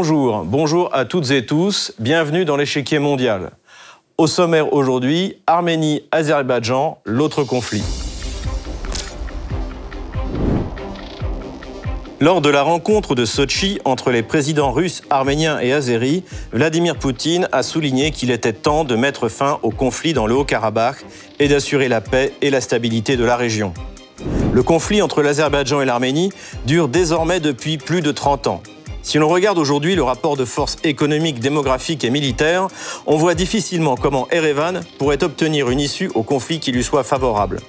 Bonjour, à toutes et tous, bienvenue dans l'échiquier mondial. Au sommaire aujourd'hui, Arménie-Azerbaïdjan, l'autre conflit. Lors de la rencontre de Sochi entre les présidents russes, arméniens et azéris, Vladimir Poutine a souligné qu'il était temps de mettre fin au conflit dans le Haut-Karabakh et d'assurer la paix et la stabilité de la région. Le conflit entre l'Azerbaïdjan et l'Arménie dure désormais depuis plus de 30 ans. Si l'on regarde aujourd'hui le rapport de force économique, démographique et militaire, on voit difficilement comment Erevan pourrait obtenir une issue au conflit qui lui soit favorable.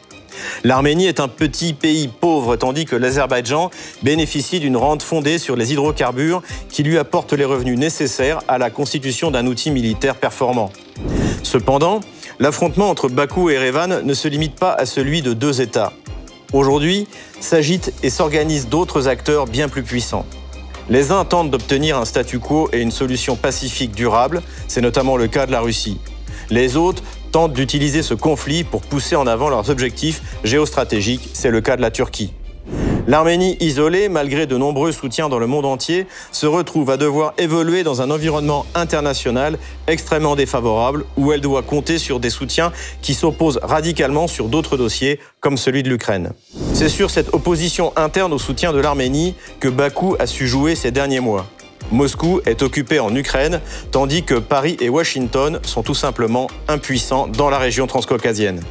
L'Arménie est un petit pays pauvre tandis que l'Azerbaïdjan bénéficie d'une rente fondée sur les hydrocarbures qui lui apporte les revenus nécessaires à la constitution d'un outil militaire performant. Cependant, l'affrontement entre Bakou et Erevan ne se limite pas à celui de deux États. Aujourd'hui, s'agitent et s'organisent d'autres acteurs bien plus puissants. Les uns tentent d'obtenir un statu quo et une solution pacifique durable, c'est notamment le cas de la Russie. Les autres tentent d'utiliser ce conflit pour pousser en avant leurs objectifs géostratégiques, c'est le cas de la Turquie. L'Arménie isolée, malgré de nombreux soutiens dans le monde entier, se retrouve à devoir évoluer dans un environnement international extrêmement défavorable où elle doit compter sur des soutiens qui s'opposent radicalement sur d'autres dossiers, comme celui de l'Ukraine. C'est sur cette opposition interne au soutien de l'Arménie que Bakou a su jouer ces derniers mois. Moscou est occupé en Ukraine, tandis que Paris et Washington sont tout simplement impuissants dans la région transcaucasienne.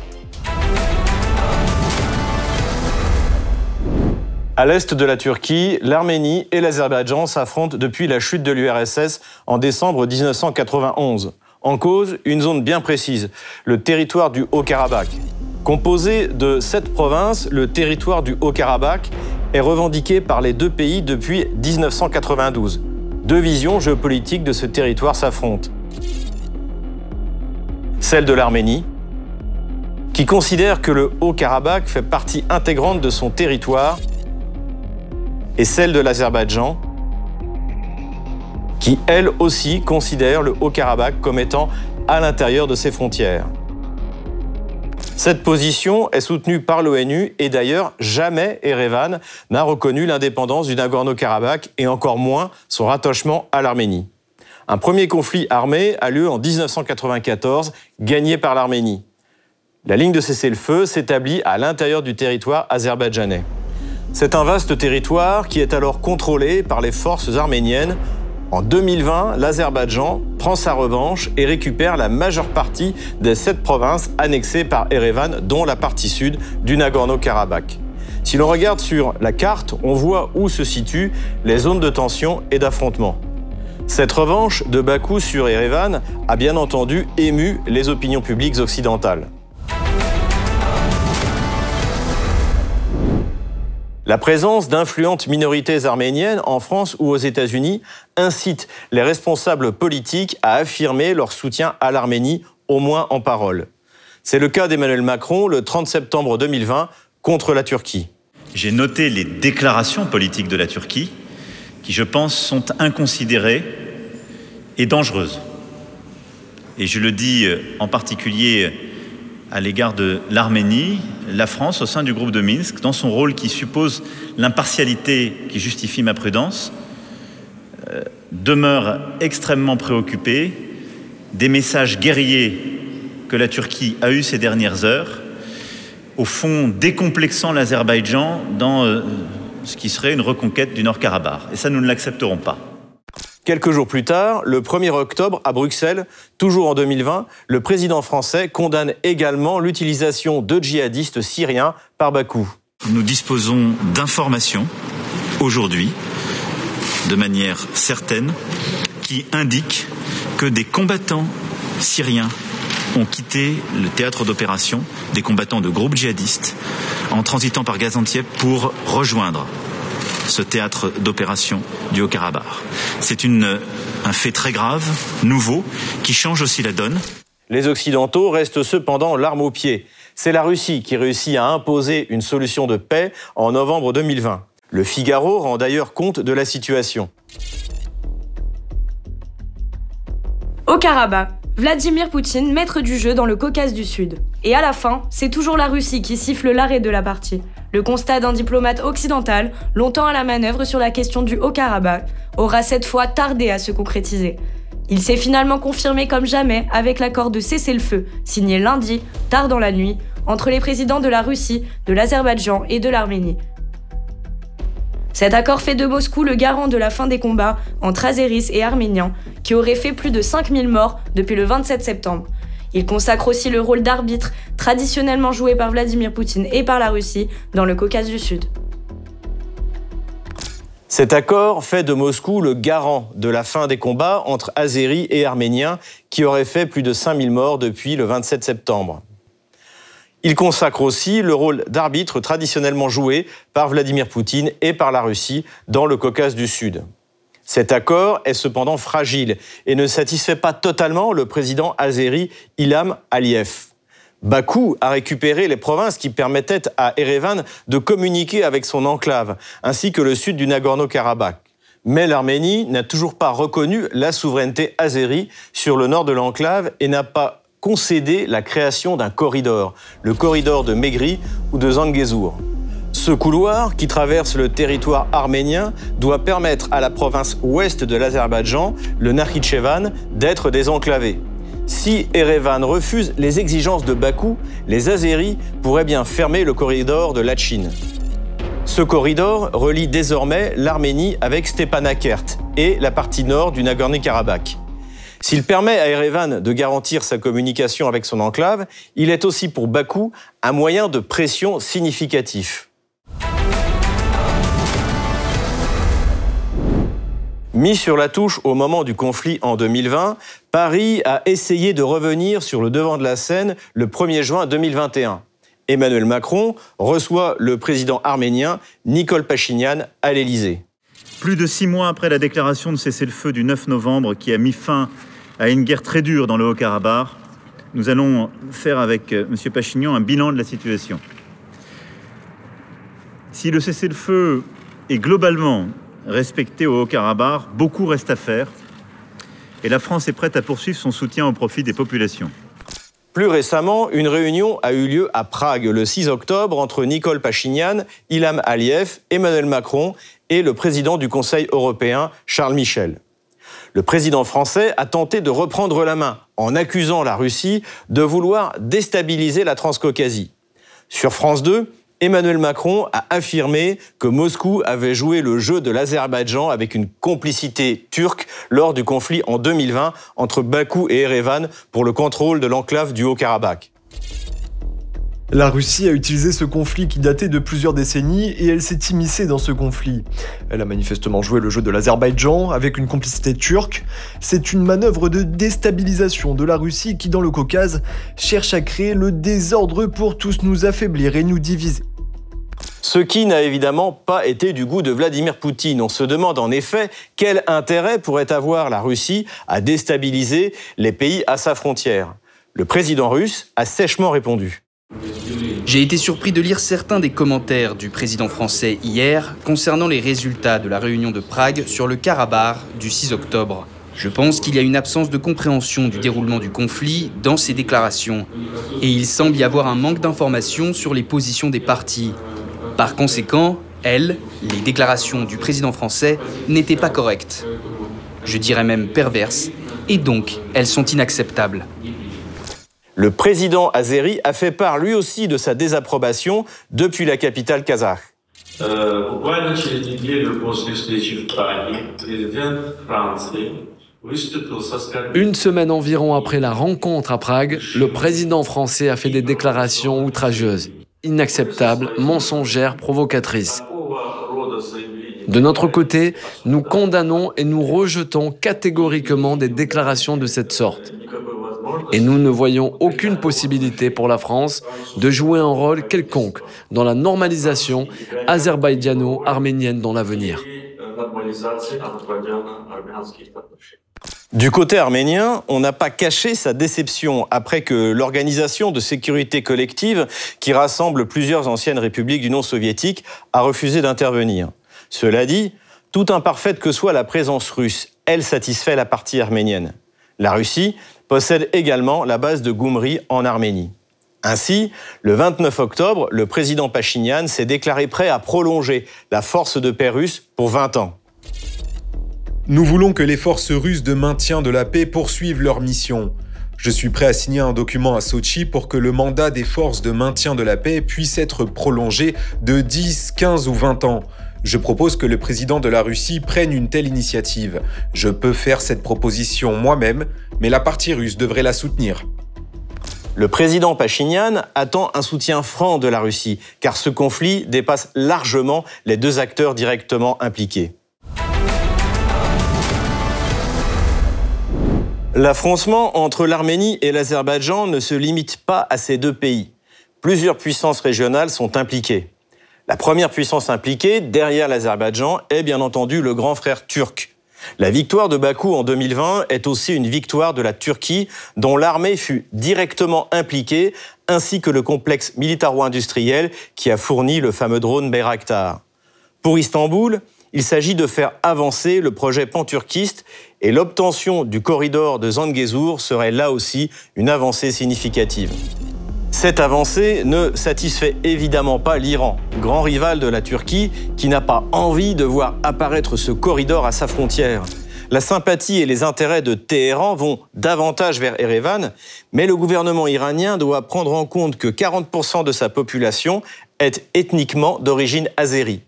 À l'est de la Turquie, l'Arménie et l'Azerbaïdjan s'affrontent depuis la chute de l'URSS en décembre 1991. En cause, une zone bien précise, le territoire du Haut-Karabakh. Composé de sept provinces, le territoire du Haut-Karabakh est revendiqué par les deux pays depuis 1992. Deux visions géopolitiques de ce territoire s'affrontent. Celle de l'Arménie, qui considère que le Haut-Karabakh fait partie intégrante de son territoire et celle de l'Azerbaïdjan, qui elle aussi considère le Haut-Karabakh comme étant à l'intérieur de ses frontières. Cette position est soutenue par l'ONU et d'ailleurs jamais Erevan n'a reconnu l'indépendance du Nagorno-Karabakh et encore moins son rattachement à l'Arménie. Un premier conflit armé a lieu en 1994, gagné par l'Arménie. La ligne de cessez-le-feu s'établit à l'intérieur du territoire azerbaïdjanais. C'est un vaste territoire qui est alors contrôlé par les forces arméniennes. En 2020, l'Azerbaïdjan prend sa revanche et récupère la majeure partie des sept provinces annexées par Erevan, dont la partie sud du Nagorno-Karabakh. Si l'on regarde sur la carte, on voit où se situent les zones de tension et d'affrontement. Cette revanche de Bakou sur Erevan a bien entendu ému les opinions publiques occidentales. La présence d'influentes minorités arméniennes en France ou aux États-Unis incite les responsables politiques à affirmer leur soutien à l'Arménie, au moins en parole. C'est le cas d'Emmanuel Macron le 30 septembre 2020 contre la Turquie. J'ai noté les déclarations politiques de la Turquie qui, je pense, sont inconsidérées et dangereuses. Et je le dis euh, en particulier à l'égard de l'Arménie, la France, au sein du groupe de Minsk, dans son rôle qui suppose l'impartialité qui justifie ma prudence, euh, demeure extrêmement préoccupée des messages guerriers que la Turquie a eus ces dernières heures, au fond décomplexant l'Azerbaïdjan dans euh, ce qui serait une reconquête du Nord-Karabakh. Et ça, nous ne l'accepterons pas. Quelques jours plus tard, le 1er octobre, à Bruxelles, toujours en 2020, le président français condamne également l'utilisation de djihadistes syriens par Bakou. Nous disposons d'informations aujourd'hui, de manière certaine, qui indiquent que des combattants syriens ont quitté le théâtre d'opération, des combattants de groupes djihadistes, en transitant par Gaziantep pour rejoindre ce théâtre d'opération du Haut-Karabakh. C'est un fait très grave, nouveau, qui change aussi la donne. Les Occidentaux restent cependant l'arme au pied. C'est la Russie qui réussit à imposer une solution de paix en novembre 2020. Le Figaro rend d'ailleurs compte de la situation. Au Karabakh, Vladimir Poutine, maître du jeu dans le Caucase du Sud. Et à la fin, c'est toujours la Russie qui siffle l'arrêt de la partie. Le constat d'un diplomate occidental, longtemps à la manœuvre sur la question du Haut-Karabakh, aura cette fois tardé à se concrétiser. Il s'est finalement confirmé comme jamais avec l'accord de cessez-le-feu, signé lundi, tard dans la nuit, entre les présidents de la Russie, de l'Azerbaïdjan et de l'Arménie. Cet accord fait de Moscou le garant de la fin des combats entre Azéris et Arméniens, qui auraient fait plus de 5000 morts depuis le 27 septembre. Il consacre aussi le rôle d'arbitre traditionnellement joué par Vladimir Poutine et par la Russie dans le Caucase du Sud. Cet accord fait de Moscou le garant de la fin des combats entre Azéris et Arméniens qui auraient fait plus de 5000 morts depuis le 27 septembre. Il consacre aussi le rôle d'arbitre traditionnellement joué par Vladimir Poutine et par la Russie dans le Caucase du Sud. Cet accord est cependant fragile et ne satisfait pas totalement le président azéri Ilham Aliyev. Bakou a récupéré les provinces qui permettaient à Erevan de communiquer avec son enclave, ainsi que le sud du Nagorno-Karabakh. Mais l'Arménie n'a toujours pas reconnu la souveraineté azérie sur le nord de l'enclave et n'a pas concédé la création d'un corridor, le corridor de Megri ou de Zangezur. Ce couloir, qui traverse le territoire arménien, doit permettre à la province ouest de l'Azerbaïdjan, le Nakhichevan, d'être désenclavée. Si Erevan refuse les exigences de Bakou, les Azéris pourraient bien fermer le corridor de Lachin. Ce corridor relie désormais l'Arménie avec Stepanakert et la partie nord du Nagorno-Karabakh. S'il permet à Erevan de garantir sa communication avec son enclave, il est aussi pour Bakou un moyen de pression significatif. Mis sur la touche au moment du conflit en 2020, Paris a essayé de revenir sur le devant de la scène le 1er juin 2021. Emmanuel Macron reçoit le président arménien Nicole Pachinian à l'Élysée. Plus de six mois après la déclaration de cessez-le-feu du 9 novembre qui a mis fin à une guerre très dure dans le Haut-Karabakh, nous allons faire avec euh, M. Pachinian un bilan de la situation. Si le cessez-le-feu est globalement respecté au Haut-Karabakh, beaucoup reste à faire et la France est prête à poursuivre son soutien au profit des populations. Plus récemment, une réunion a eu lieu à Prague le 6 octobre entre Nicole Pachinian, Ilham Aliyev, Emmanuel Macron et le président du Conseil européen, Charles Michel. Le président français a tenté de reprendre la main en accusant la Russie de vouloir déstabiliser la Transcaucasie. Sur France 2, Emmanuel Macron a affirmé que Moscou avait joué le jeu de l'Azerbaïdjan avec une complicité turque lors du conflit en 2020 entre Bakou et Erevan pour le contrôle de l'enclave du Haut-Karabakh. La Russie a utilisé ce conflit qui datait de plusieurs décennies et elle s'est immiscée dans ce conflit. Elle a manifestement joué le jeu de l'Azerbaïdjan avec une complicité turque. C'est une manœuvre de déstabilisation de la Russie qui, dans le Caucase, cherche à créer le désordre pour tous nous affaiblir et nous diviser. Ce qui n'a évidemment pas été du goût de Vladimir Poutine. On se demande en effet quel intérêt pourrait avoir la Russie à déstabiliser les pays à sa frontière. Le président russe a sèchement répondu. J'ai été surpris de lire certains des commentaires du président français hier concernant les résultats de la réunion de Prague sur le Karabakh du 6 octobre. Je pense qu'il y a une absence de compréhension du déroulement du conflit dans ces déclarations, et il semble y avoir un manque d'informations sur les positions des partis. Par conséquent, elles, les déclarations du président français, n'étaient pas correctes. Je dirais même perverses, et donc elles sont inacceptables. Le président azéri a fait part lui aussi de sa désapprobation depuis la capitale kazakh. Une semaine environ après la rencontre à Prague, le président français a fait des déclarations outrageuses, inacceptables, mensongères, provocatrices. De notre côté, nous condamnons et nous rejetons catégoriquement des déclarations de cette sorte. Et nous ne voyons aucune possibilité pour la France de jouer un rôle quelconque dans la normalisation azerbaïdjano-arménienne dans l'avenir. Du côté arménien, on n'a pas caché sa déception après que l'Organisation de sécurité collective, qui rassemble plusieurs anciennes républiques du non soviétique, a refusé d'intervenir. Cela dit, tout imparfaite que soit la présence russe, elle satisfait la partie arménienne. La Russie possède également la base de Goumri en Arménie. Ainsi, le 29 octobre, le président Pachinian s'est déclaré prêt à prolonger la force de paix russe pour 20 ans. Nous voulons que les forces russes de maintien de la paix poursuivent leur mission. Je suis prêt à signer un document à Sochi pour que le mandat des forces de maintien de la paix puisse être prolongé de 10, 15 ou 20 ans. Je propose que le président de la Russie prenne une telle initiative. Je peux faire cette proposition moi-même, mais la partie russe devrait la soutenir. Le président Pachinian attend un soutien franc de la Russie, car ce conflit dépasse largement les deux acteurs directement impliqués. L'affrontement entre l'Arménie et l'Azerbaïdjan ne se limite pas à ces deux pays. Plusieurs puissances régionales sont impliquées. La première puissance impliquée, derrière l'Azerbaïdjan, est bien entendu le grand frère turc. La victoire de Bakou en 2020 est aussi une victoire de la Turquie, dont l'armée fut directement impliquée, ainsi que le complexe militaro-industriel qui a fourni le fameux drone Bayraktar. Pour Istanbul, il s'agit de faire avancer le projet panturquiste et l'obtention du corridor de Zangezur serait là aussi une avancée significative. Cette avancée ne satisfait évidemment pas l'Iran, grand rival de la Turquie, qui n'a pas envie de voir apparaître ce corridor à sa frontière. La sympathie et les intérêts de Téhéran vont davantage vers Erevan, mais le gouvernement iranien doit prendre en compte que 40% de sa population est ethniquement d'origine azérie.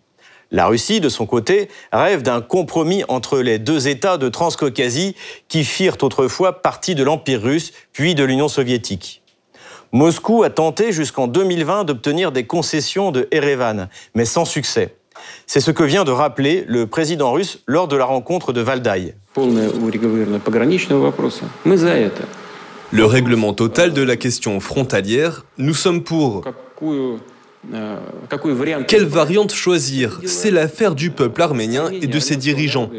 La Russie, de son côté, rêve d'un compromis entre les deux États de Transcaucasie qui firent autrefois partie de l'Empire russe, puis de l'Union soviétique. Moscou a tenté jusqu'en 2020 d'obtenir des concessions de Erevan, mais sans succès. C'est ce que vient de rappeler le président russe lors de la rencontre de Valdaï. Le règlement total de la question frontalière, nous sommes pour. Euh, Quelle variante choisir? C'est l'affaire du peuple arménien et de ses dirigeants.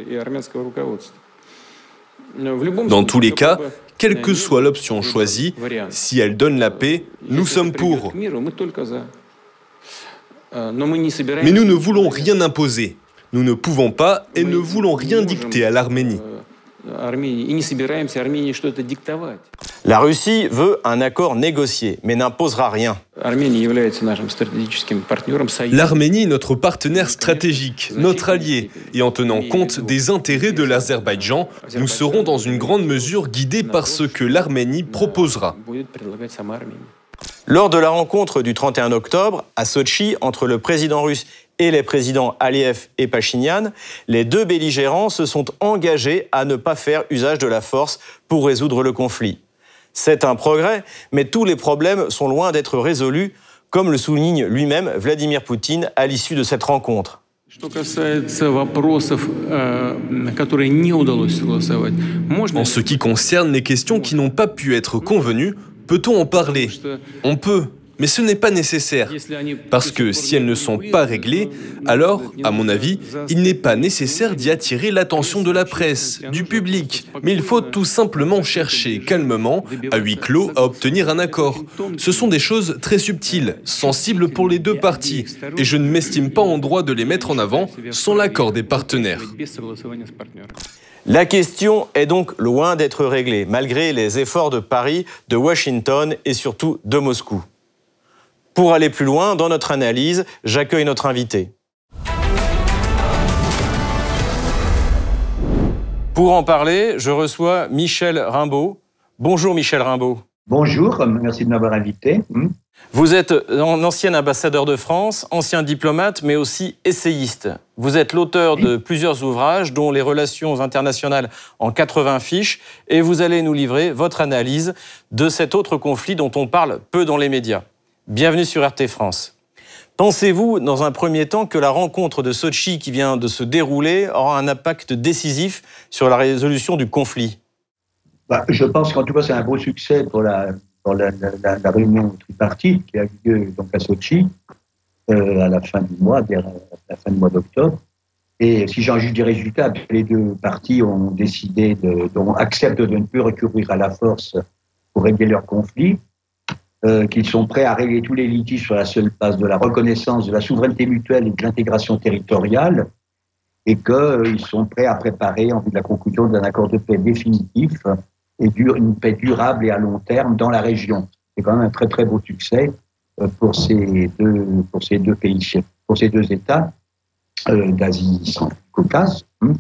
Dans tous les cas, quelle que soit l'option choisie, si elle donne la paix, nous sommes pour. Mais nous ne voulons rien imposer. Nous ne pouvons pas et ne voulons rien dicter à l'Arménie. La Russie veut un accord négocié, mais n'imposera rien. L'Arménie est notre partenaire stratégique, notre allié, et en tenant compte des intérêts de l'Azerbaïdjan, nous serons dans une grande mesure guidés par ce que l'Arménie proposera. Lors de la rencontre du 31 octobre à Sochi entre le président russe et les présidents Aliyev et Pachinian, les deux belligérants se sont engagés à ne pas faire usage de la force pour résoudre le conflit. C'est un progrès, mais tous les problèmes sont loin d'être résolus, comme le souligne lui-même Vladimir Poutine à l'issue de cette rencontre. En ce qui concerne les questions qui n'ont pas pu être convenues, peut-on en parler On peut, mais ce n'est pas nécessaire. Parce que si elles ne sont pas réglées, alors, à mon avis, il n'est pas nécessaire d'y attirer l'attention de la presse, du public. Mais il faut tout simplement chercher calmement, à huis clos, à obtenir un accord. Ce sont des choses très subtiles, sensibles pour les deux parties, et je ne m'estime pas en droit de les mettre en avant sans l'accord des partenaires. La question est donc loin d'être réglée, malgré les efforts de Paris, de Washington et surtout de Moscou. Pour aller plus loin dans notre analyse, j'accueille notre invité. Pour en parler, je reçois Michel Rimbaud. Bonjour Michel Rimbaud. Bonjour, merci de m'avoir invité. Vous êtes un ancien ambassadeur de France, ancien diplomate, mais aussi essayiste. Vous êtes l'auteur de plusieurs ouvrages, dont Les relations internationales en 80 fiches, et vous allez nous livrer votre analyse de cet autre conflit dont on parle peu dans les médias. Bienvenue sur RT France. Pensez-vous, dans un premier temps, que la rencontre de Sochi qui vient de se dérouler aura un impact décisif sur la résolution du conflit? Bah, Je pense qu'en tout cas, c'est un beau succès pour la, la, réunion tripartite qui a eu lieu donc, à Sochi euh, à la fin du mois, la fin du mois d'octobre. Et si j'en juge des résultats, les deux parties ont décidé, de, acceptent de ne plus recourir à la force pour régler leur conflit. Euh, qu'ils sont prêts à régler tous les litiges sur la seule base de la reconnaissance de la souveraineté mutuelle et de l'intégration territoriale, et qu'ils sont prêts à préparer en vue de la conclusion d'un accord de paix définitif et une paix durable et à long terme dans la région. c'est quand même un très très beau succès pour ces deux, pour ces deux pays, pour ces deux États d'Asie Caucase. Hein.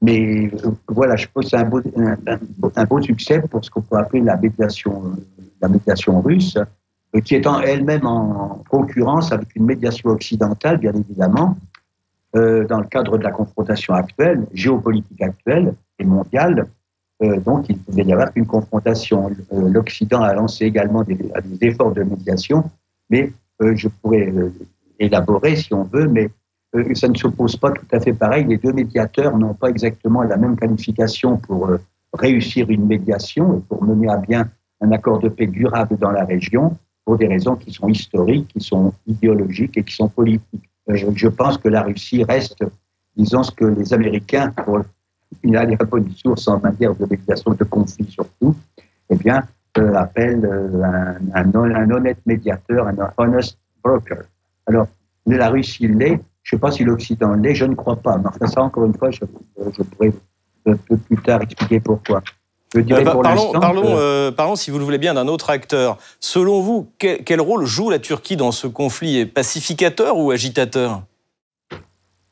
Mais voilà, je pense que c'est un beau, un, beau succès pour ce qu'on peut appeler la médiation, la médiation russe, qui est elle-même en concurrence avec une médiation occidentale, bien évidemment, euh, dans le cadre de la confrontation actuelle, géopolitique actuelle et mondiale. Euh, donc, il pouvait y avoir une confrontation. Euh, L'Occident a lancé également des, efforts de médiation, mais je pourrais élaborer si on veut, mais ça ne s'oppose pas tout à fait pareil. Les deux médiateurs n'ont pas exactement la même qualification pour réussir une médiation et pour mener à bien un accord de paix durable dans la région pour des raisons qui sont historiques, qui sont idéologiques et qui sont politiques. Euh, je pense que la Russie reste, disons, ce que les Américains, pour il a un peu une source en matière de médiation de conflit surtout, eh bien, euh, appellent euh, un, un, honnête médiateur, un honest broker. Alors, la Russie l'est, je ne sais pas si l'Occident l'est, je ne crois pas. Mais enfin, ça, encore une fois, je, je pourrais un peu plus tard expliquer pourquoi. parlons, parlons, parlons, si vous le voulez bien, d'un autre acteur. Selon vous, quel, quel, rôle joue la Turquie dans ce conflit? Pacificateur ou agitateur?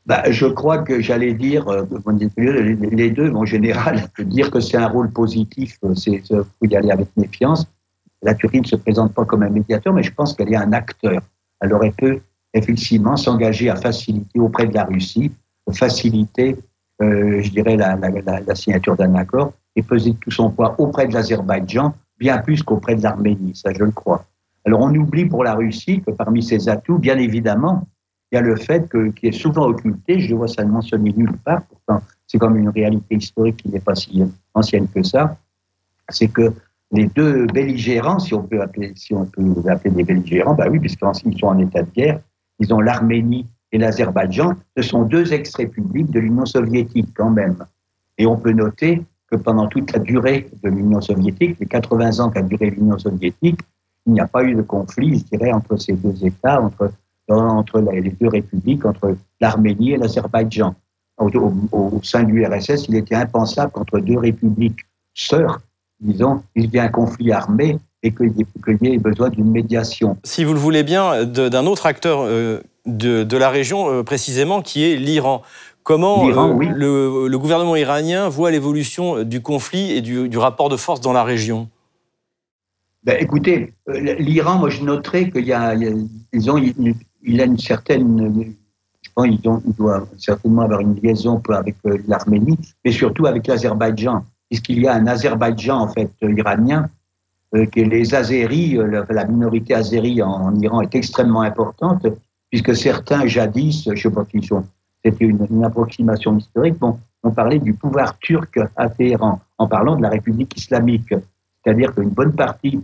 Bah, je crois que j'allais dire, euh, les deux, en général, dire que c'est un rôle positif, euh, c'est faut y aller avec méfiance. La Turquie ne se présente pas comme un médiateur, mais je pense qu'elle est un acteur. Elle aurait pu effectivement s'engager à faciliter auprès de la Russie, faciliter, euh, je dirais, la, la, la signature d'un accord et peser tout son poids auprès de l'Azerbaïdjan, bien plus qu'auprès de l'Arménie, ça je le crois. Alors on oublie pour la Russie que parmi ses atouts, bien évidemment, il y a le fait que, qui est souvent occulté, je vois ça mentionné nulle part, pourtant c'est comme une réalité historique qui n'est pas si ancienne que ça, c'est que les deux belligérants, si on peut appeler, si on peut appeler des belligérants, bah oui, puisqu'ils sont en état de guerre, ils ont l'Arménie et l'Azerbaïdjan, ce sont deux ex-républiques de l'Union soviétique quand même. Et on peut noter que pendant toute la durée de l'Union soviétique, les 80 ans qu'a duré l'Union soviétique, il n'y a pas eu de conflit, je dirais, entre ces deux États, entre entre les deux républiques, entre l'Arménie et l'Azerbaïdjan. Au, au, sein de l'URSS, il était impensable qu'entre deux républiques sœurs, disons, il y ait un conflit armé et qu'il y ait besoin d'une médiation. Si vous le voulez bien, d'un autre acteur euh, de, de, la région euh, précisément, qui est l'Iran. Comment euh, le, le, gouvernement iranien voit l'évolution du conflit et du, du rapport de force dans la région? Ben, écoutez, l'Iran, moi je noterais qu'il y a, y il a une certaine, je pense qu'il doit certainement avoir une liaison avec euh, l'Arménie, mais surtout avec l'Azerbaïdjan, puisqu'il y a un Azerbaïdjan en fait euh, iranien, euh, que les Azéris, la minorité azérie en, Iran est extrêmement importante, puisque certains jadis, je ne sais pas qui sont, c'était une, approximation historique, bon, on parlait du pouvoir turc à Téhéran, en parlant de la République islamique. C'est-à-dire qu'une bonne partie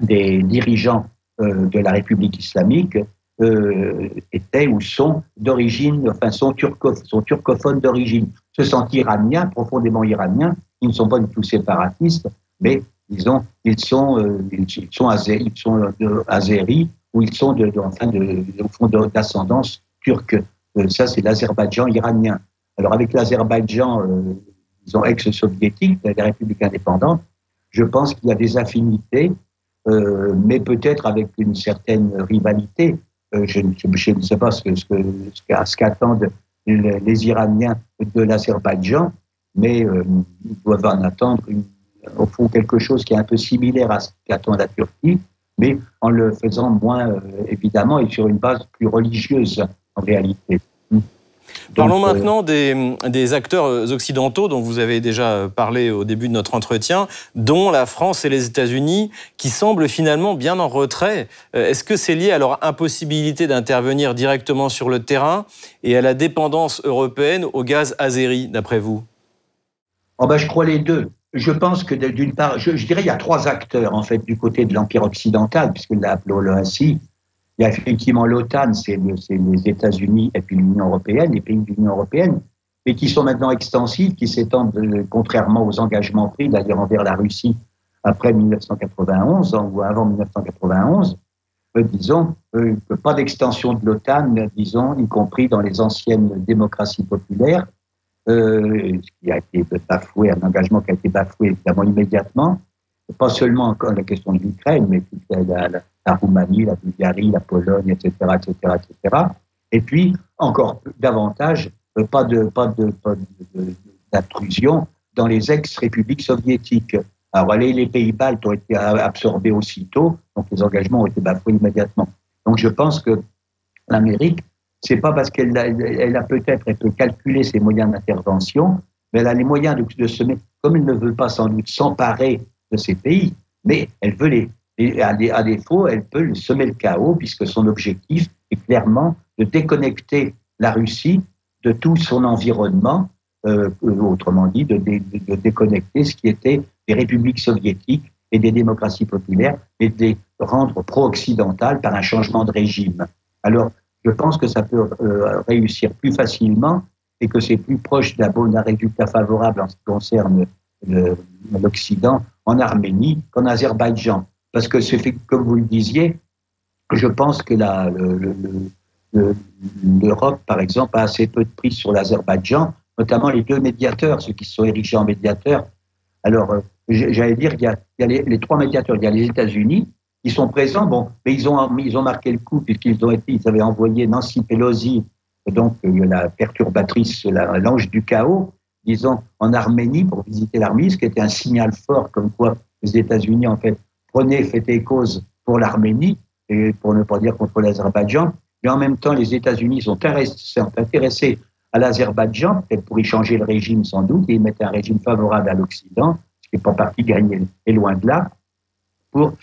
des dirigeants de la République islamique euh, étaient ou sont d'origine, enfin sont, sont turcophones d'origine, se sentent iraniens, profondément iraniens, ils ne sont pas du tout séparatistes, mais disons, ils sont, euh, ils sont, azéris, ils sont azéris ou ils sont de, enfin au fond d'ascendance turque. Euh, ça, c'est l'Azerbaïdjan iranien. Alors avec l'Azerbaïdjan, euh, disons, ex-soviétique, la République indépendante, je pense qu'il y a des affinités, euh, mais peut-être avec une certaine rivalité. Euh, je, ne sais pas ce, ce, qu'attendent les, Iraniens de l'Azerbaïdjan, mais euh, ils doivent en attendre au fond quelque chose qui est un peu similaire à ce qu'attend la Turquie, mais en le faisant moins euh, évidemment et sur une base plus religieuse en réalité. Parlons euh, maintenant des, acteurs euh, occidentaux dont vous avez déjà parlé au début de notre entretien, dont la France et les États-Unis, qui semblent finalement bien en retrait. Euh, est-ce que c'est lié à leur impossibilité d'intervenir directement sur le terrain et à la dépendance européenne au gaz azéri, d'après vous? Oh ben, Je crois les deux. Je pense que d'une part, je, dirais il y a trois acteurs en fait du côté de l'Empire occidental, puisque l'appelons-le ainsi. Il y a effectivement l'OTAN, c'est les États-Unis et puis l'Union européenne, les pays de l'Union européenne, mais qui sont maintenant extensifs, qui s'étendent, euh, contrairement aux engagements pris d'ailleurs envers la Russie après 1991 ou avant 1991, euh, disons, euh, pas d'extension de l'OTAN, disons, y compris dans les anciennes démocraties populaires, ce qui a été bafoué, un engagement qui a été bafoué évidemment immédiatement. pas seulement encore la question de l'Ukraine, mais la, la, la, Roumanie, la Bulgarie, la Pologne, etc., etc., etc. Et puis, encore davantage, euh, pas de pas de, d'intrusion dans les ex-républiques soviétiques. Alors, les pays baltes ont été absorbés aussitôt, donc les engagements ont été bafoués immédiatement. Donc, je pense que l'Amérique, c'est pas parce qu'elle a, elle a peut-être, elle peut calculer ses moyens d'intervention, mais elle a les moyens de, de se mettre, comme elle ne veut pas sans doute s'emparer de ces pays, mais elle veut les, et à, défaut, elle peut semer le chaos puisque son objectif est clairement de déconnecter la Russie de tout son environnement, euh, autrement dit, de, de, déconnecter ce qui était des républiques soviétiques et des démocraties populaires et de les rendre pro-occidentales par un changement de régime. Alors, je pense que ça peut euh, réussir plus facilement et que c'est plus proche d'un bon résultat favorable en ce qui concerne l'Occident en Arménie qu'en Azerbaïdjan. Parce que comme vous le disiez, je pense que l'Europe, par exemple, a assez peu de prise sur l'Azerbaïdjan, notamment les deux médiateurs, ceux qui sont érigés en médiateurs. Alors, euh, j'allais dire il y a les, les, trois médiateurs. Il y a les États-Unis qui sont présents, bon, mais ils ont, ils ont marqué le coup puisqu'ils ont été, ils avaient envoyé Nancy Pelosi, donc euh, la perturbatrice, l'ange du chaos, disons, en Arménie pour visiter l'Arménie, ce qui était un signal fort comme quoi les États-Unis, en fait, prenaient fait et cause pour l'Arménie, et pour ne pas dire contre l'Azerbaïdjan. Mais en même temps, les États-Unis sont intéressés à l'Azerbaïdjan, pour y changer le régime sans doute, et mettre un régime favorable à l'Occident, ce qui n'est pas parti gagner, et loin de là, pour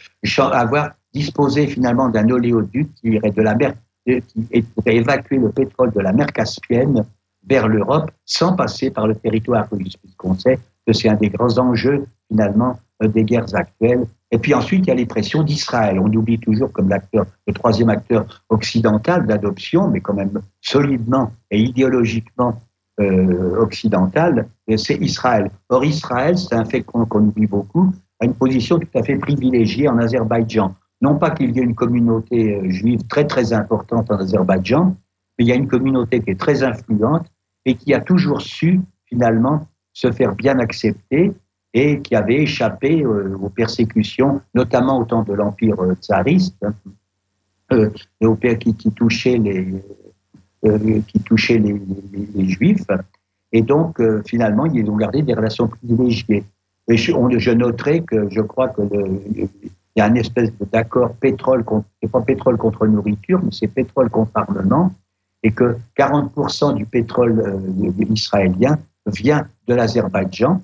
avoir disposé finalement d'un oléoduc qui irait de la mer, pourrait évacuer le pétrole de la mer Caspienne vers l'Europe sans passer par le territoire russe, puisqu'on sait que c'est un des grands enjeux finalement euh, des guerres actuelles. Et puis ensuite, il y a les pressions d'Israël. On oublie toujours comme l'acteur, le troisième acteur occidental d'adoption, mais quand même solidement et idéologiquement euh, occidental, c'est Israël. Or, Israël, c'est un fait qu'on oublie beaucoup, a une position tout à fait privilégiée en Azerbaïdjan. Non pas qu'il y ait une communauté euh, juive très très importante en Azerbaïdjan, mais il y a une communauté qui est très influente et qui a toujours su finalement se faire bien accepter et qui avait échappé euh, aux persécutions, notamment au temps de l'Empire euh, tsariste, hein, euh, qui, qui touchait les, qui touchait les, Juifs. Et donc, euh, finalement, ils ont gardé des relations privilégiées. Et je, on, je noterai que je crois que il y a une espèce d'accord pétrole contre, c'est pas pétrole contre nourriture, mais c'est pétrole contre armement, et que 40% du pétrole israélien vient de l'Azerbaïdjan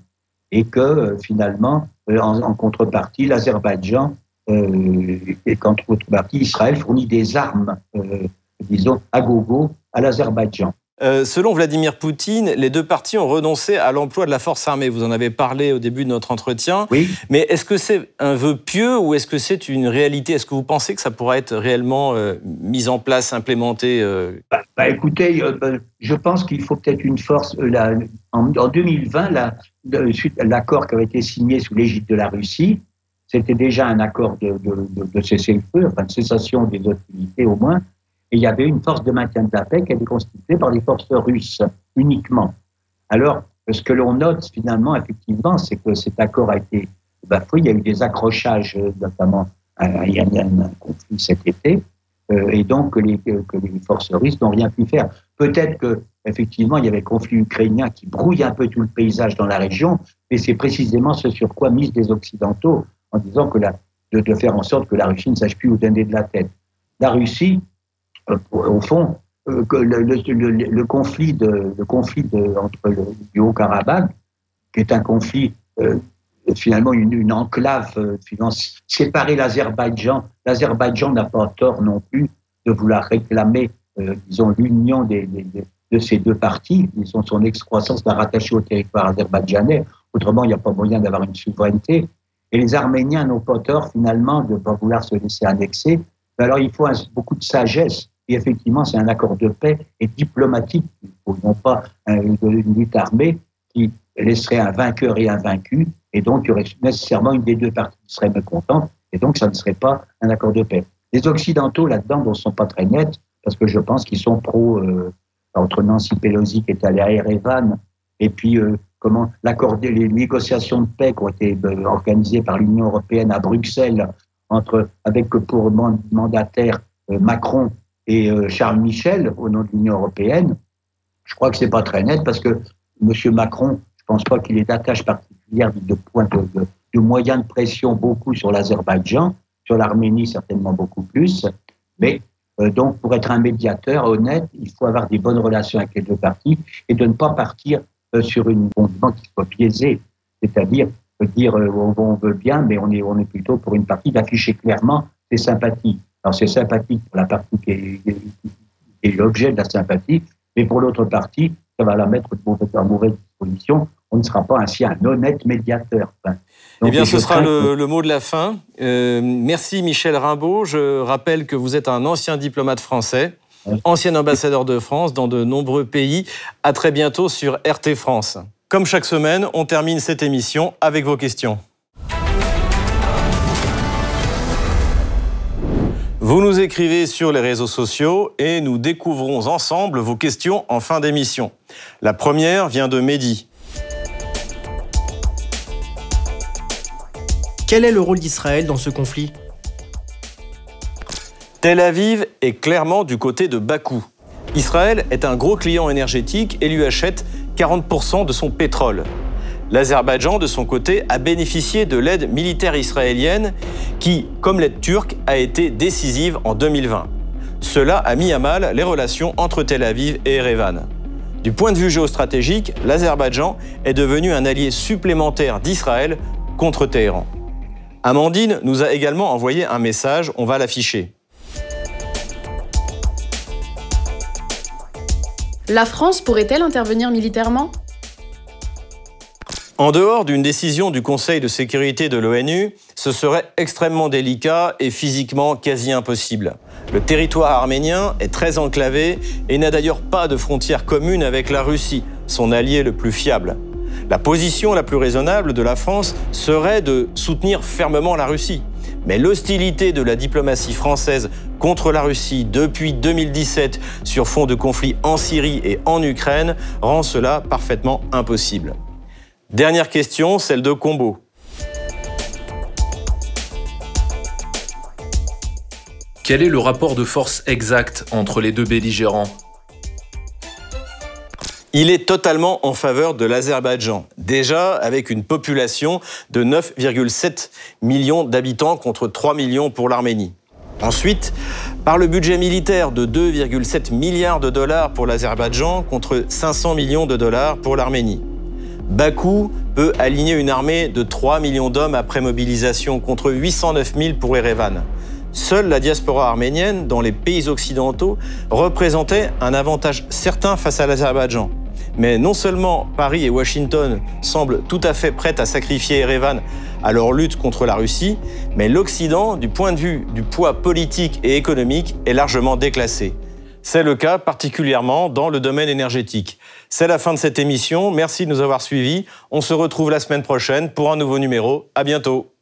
et que euh, finalement, euh, en, en, contrepartie, l'Azerbaïdjan et qu'en contrepartie, Israël fournit des armes, disons, à gogo à l'Azerbaïdjan. Euh, selon Vladimir Poutine, les deux parties ont renoncé à l'emploi de la force armée. Vous en avez parlé au début de notre entretien. Oui. Mais est-ce que c'est un vœu pieux ou est-ce que c'est une réalité? Est-ce que vous pensez que ça pourra être réellement euh, mis en place, implémenté euh... bah, bah, Écoutez, euh, bah, je pense qu'il faut peut-être une force. La, en, en, 2020, la, suite l'accord qui avait été signé sous l'égide de la Russie, c'était déjà un accord de, de, de, de cessez-le-feu, enfin de cessation des hostilités au moins et il y avait une force de maintien de la paix qui était constituée par les forces russes uniquement. Alors, ce que l'on note finalement, effectivement, c'est que cet accord a été bafoué. Il y a eu des accrochages, notamment, il y a un conflit cet été, euh, et donc que les, que les forces russes n'ont rien pu faire. Peut-être que effectivement, il y avait le conflit ukrainien qui brouille un peu tout le paysage dans la région, mais c'est précisément ce sur quoi misent les Occidentaux en disant que la, de, de faire en sorte que la Russie ne sache plus où donner de la tête. La Russie, au fond, euh, le, conflit, le conflit entre le, du Haut-Karabakh, qui est un conflit, euh, finalement une, enclave, euh, séparer l'Azerbaïdjan. L'Azerbaïdjan n'a pas tort non plus de vouloir réclamer, euh, disons, l'union des, de ces deux parties, disons, son excroissance la rattacher au territoire azerbaïdjanais. Autrement, il n'y a pas moyen d'avoir une souveraineté. Et les Arméniens n'ont pas tort, finalement, de ne pas vouloir se laisser annexer. Alors, il faut beaucoup de sagesse et effectivement, c'est un accord de paix et diplomatique, non pas une, lutte armée qui laisserait un vainqueur et un vaincu, et donc il y aurait nécessairement une des deux parties qui serait mécontente, et donc ça ne serait pas un accord de paix. Les Occidentaux là-dedans ne sont pas très nets, parce que je pense qu'ils sont pro, euh, entre Nancy Pelosi qui est allée à Erevan, et puis euh, comment l'accorder les négociations de paix qui ont été euh, organisées par l'Union européenne à Bruxelles entre avec pour mandataire Macron et euh, Charles Michel au nom de l'Union européenne. Je crois que c'est pas très net parce que M. Macron, je pense pas qu'il ait d'attache particulière de, de, de, moyens de pression beaucoup sur l'Azerbaïdjan, sur l'Arménie certainement beaucoup plus. Mais donc, pour être un médiateur honnête, il faut avoir des bonnes relations avec les deux parties et de ne pas partir euh, sur une mouvement qui soit biaisé, c'est-à-dire dire euh, on, veut bien, mais on est, on est plutôt pour une partie d'afficher clairement ses sympathies. Alors c'est sympathique pour la partie qui est, l'objet de la sympathie, mais pour l'autre partie, ça va la mettre en mauvaise disposition. On ne sera pas ainsi un honnête médiateur. eh bien, ce sera le, mot de la fin. Euh, merci Michel Rimbaud. Je rappelle que vous êtes un ancien diplomate français ancien ambassadeur de France dans de nombreux pays. À très bientôt sur RT France. Comme chaque semaine, on termine cette émission avec vos questions. Vous nous écrivez sur les réseaux sociaux et nous découvrons ensemble vos questions en fin d'émission. La première vient de Mehdi. Quel est le rôle d'Israël dans ce conflit? Tel Aviv est clairement du côté de Bakou. Israël est un gros client énergétique et lui achète 40% de son pétrole. L'Azerbaïdjan, de son côté, a bénéficié de l'aide militaire israélienne qui, comme l'aide turque, a été décisive en 2020. Cela a mis à mal les relations entre Tel Aviv et Erevan. Du point de vue géostratégique, l'Azerbaïdjan est devenu un allié supplémentaire d'Israël contre Téhéran. Amandine nous a également envoyé un message, on va l'afficher. La France pourrait-elle intervenir militairement? En dehors d'une décision du Conseil de sécurité de l'ONU, ce serait extrêmement délicat et physiquement quasi impossible. Le territoire arménien est très enclavé et n'a d'ailleurs pas de frontière commune avec la Russie, son allié le plus fiable. La position la plus raisonnable de la France serait de soutenir fermement la Russie. Mais l'hostilité de la diplomatie française contre la Russie depuis 2017 sur fond de conflits en Syrie et en Ukraine rend cela parfaitement impossible. Dernière question, celle de Combo. Quel est le rapport de force exact entre les deux belligérants? Il est totalement en faveur de l'Azerbaïdjan, déjà avec une population de 9,7 millions d'habitants contre 3 millions pour l'Arménie. Ensuite, par le budget militaire de 2,7 milliards de dollars pour l'Azerbaïdjan contre 500 millions de dollars pour l'Arménie. Bakou peut aligner une armée de 3 millions d'hommes après mobilisation contre 809 000 pour Erevan. Seule la diaspora arménienne dans les pays occidentaux représentait un avantage certain face à l'Azerbaïdjan. Mais non seulement Paris et Washington semblent tout à fait prêtes à sacrifier Erevan à leur lutte contre la Russie, mais l'Occident, du point de vue du poids politique et économique, est largement déclassé. C'est le cas particulièrement dans le domaine énergétique. C'est la fin de cette émission. Merci de nous avoir suivis. On se retrouve la semaine prochaine pour un nouveau numéro. À bientôt.